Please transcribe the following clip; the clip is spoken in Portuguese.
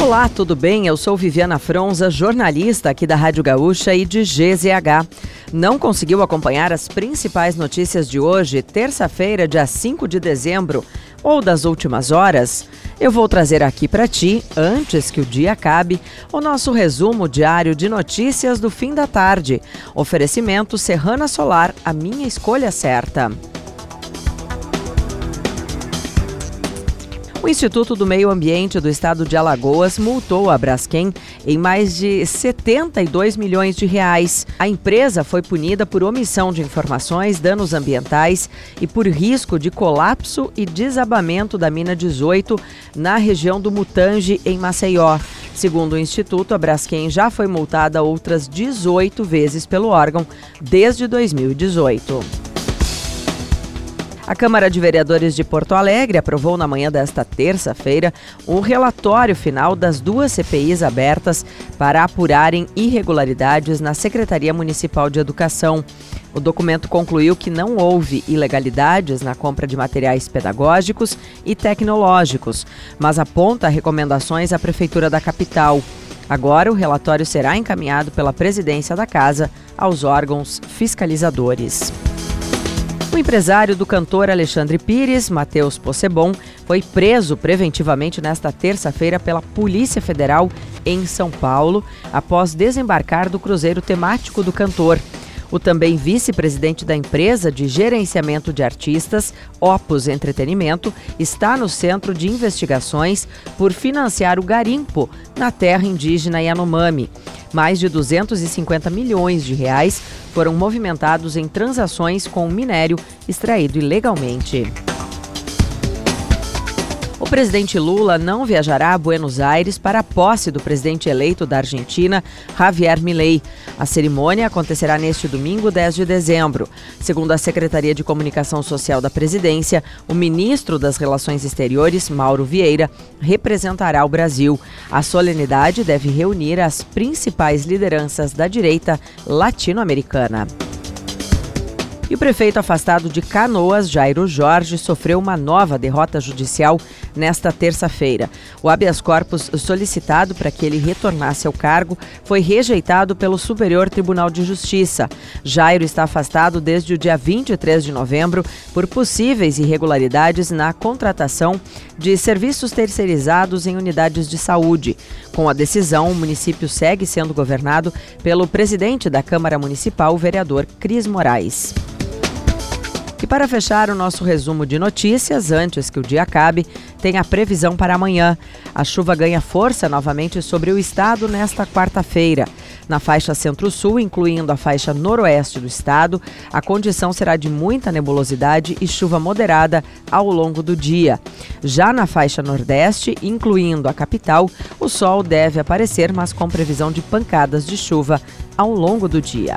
Olá, tudo bem? Eu sou Viviana Fronza, jornalista aqui da Rádio Gaúcha e de GZH. Não conseguiu acompanhar as principais notícias de hoje, terça-feira, dia 5 de dezembro, ou das últimas horas? Eu vou trazer aqui para ti, antes que o dia acabe, o nosso resumo diário de notícias do fim da tarde. Oferecimento Serrana Solar, a minha escolha certa. O Instituto do Meio Ambiente do Estado de Alagoas multou a Braskem em mais de 72 milhões de reais. A empresa foi punida por omissão de informações, danos ambientais e por risco de colapso e desabamento da mina 18 na região do Mutange, em Maceió. Segundo o Instituto, a Braskem já foi multada outras 18 vezes pelo órgão desde 2018. A Câmara de Vereadores de Porto Alegre aprovou na manhã desta terça-feira um relatório final das duas CPIs abertas para apurarem irregularidades na Secretaria Municipal de Educação. O documento concluiu que não houve ilegalidades na compra de materiais pedagógicos e tecnológicos, mas aponta recomendações à Prefeitura da capital. Agora, o relatório será encaminhado pela presidência da Casa aos órgãos fiscalizadores. O empresário do cantor Alexandre Pires, Matheus Possebon, foi preso preventivamente nesta terça-feira pela Polícia Federal em São Paulo, após desembarcar do cruzeiro temático do cantor. O também vice-presidente da empresa de gerenciamento de artistas, Opus Entretenimento, está no centro de investigações por financiar o garimpo na terra indígena Yanomami. Mais de 250 milhões de reais foram movimentados em transações com minério extraído ilegalmente. O presidente Lula não viajará a Buenos Aires para a posse do presidente eleito da Argentina, Javier Milei. A cerimônia acontecerá neste domingo, 10 de dezembro. Segundo a Secretaria de Comunicação Social da Presidência, o ministro das Relações Exteriores, Mauro Vieira, representará o Brasil. A solenidade deve reunir as principais lideranças da direita latino-americana. E o prefeito afastado de Canoas, Jairo Jorge, sofreu uma nova derrota judicial nesta terça-feira. O habeas corpus solicitado para que ele retornasse ao cargo foi rejeitado pelo Superior Tribunal de Justiça. Jairo está afastado desde o dia 23 de novembro por possíveis irregularidades na contratação de serviços terceirizados em unidades de saúde. Com a decisão, o município segue sendo governado pelo presidente da Câmara Municipal, o vereador Cris Moraes. E para fechar o nosso resumo de notícias, antes que o dia acabe, tem a previsão para amanhã. A chuva ganha força novamente sobre o estado nesta quarta-feira. Na faixa centro-sul, incluindo a faixa noroeste do estado, a condição será de muita nebulosidade e chuva moderada ao longo do dia. Já na faixa nordeste, incluindo a capital, o sol deve aparecer, mas com previsão de pancadas de chuva ao longo do dia.